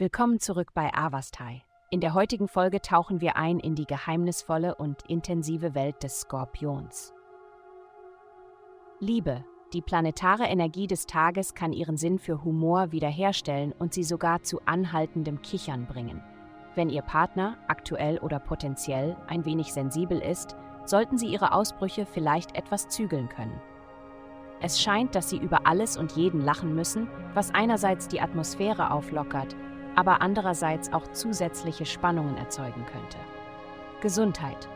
Willkommen zurück bei Avastai. In der heutigen Folge tauchen wir ein in die geheimnisvolle und intensive Welt des Skorpions. Liebe, die planetare Energie des Tages kann ihren Sinn für Humor wiederherstellen und sie sogar zu anhaltendem Kichern bringen. Wenn Ihr Partner, aktuell oder potenziell, ein wenig sensibel ist, sollten Sie Ihre Ausbrüche vielleicht etwas zügeln können. Es scheint, dass Sie über alles und jeden lachen müssen, was einerseits die Atmosphäre auflockert, aber andererseits auch zusätzliche Spannungen erzeugen könnte. Gesundheit.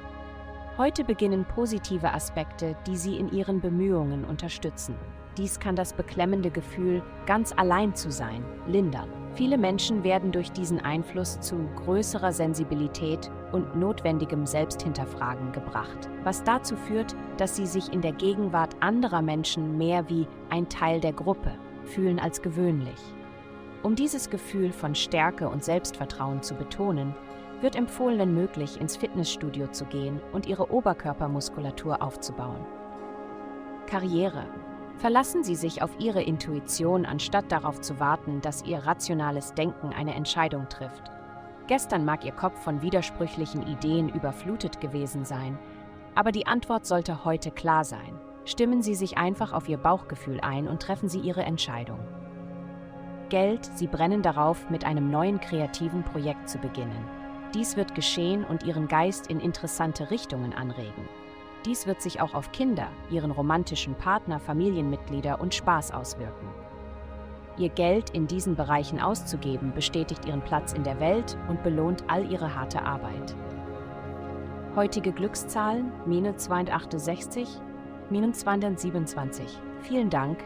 Heute beginnen positive Aspekte, die Sie in Ihren Bemühungen unterstützen. Dies kann das beklemmende Gefühl, ganz allein zu sein, lindern. Viele Menschen werden durch diesen Einfluss zu größerer Sensibilität und notwendigem Selbsthinterfragen gebracht, was dazu führt, dass sie sich in der Gegenwart anderer Menschen mehr wie ein Teil der Gruppe fühlen als gewöhnlich. Um dieses Gefühl von Stärke und Selbstvertrauen zu betonen, wird empfohlen, möglich, ins Fitnessstudio zu gehen und ihre Oberkörpermuskulatur aufzubauen. Karriere Verlassen Sie sich auf Ihre Intuition, anstatt darauf zu warten, dass Ihr rationales Denken eine Entscheidung trifft. Gestern mag Ihr Kopf von widersprüchlichen Ideen überflutet gewesen sein, aber die Antwort sollte heute klar sein. Stimmen Sie sich einfach auf Ihr Bauchgefühl ein und treffen Sie Ihre Entscheidung. Geld, Sie brennen darauf, mit einem neuen kreativen Projekt zu beginnen. Dies wird geschehen und Ihren Geist in interessante Richtungen anregen. Dies wird sich auch auf Kinder, ihren romantischen Partner, Familienmitglieder und Spaß auswirken. Ihr Geld in diesen Bereichen auszugeben, bestätigt ihren Platz in der Welt und belohnt all ihre harte Arbeit. Heutige Glückszahlen: minus 268, minus 227. Vielen Dank,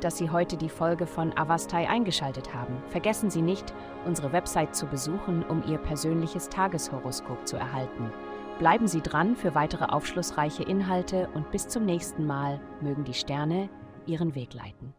dass Sie heute die Folge von Avastai eingeschaltet haben. Vergessen Sie nicht, unsere Website zu besuchen, um Ihr persönliches Tageshoroskop zu erhalten. Bleiben Sie dran für weitere aufschlussreiche Inhalte und bis zum nächsten Mal mögen die Sterne Ihren Weg leiten.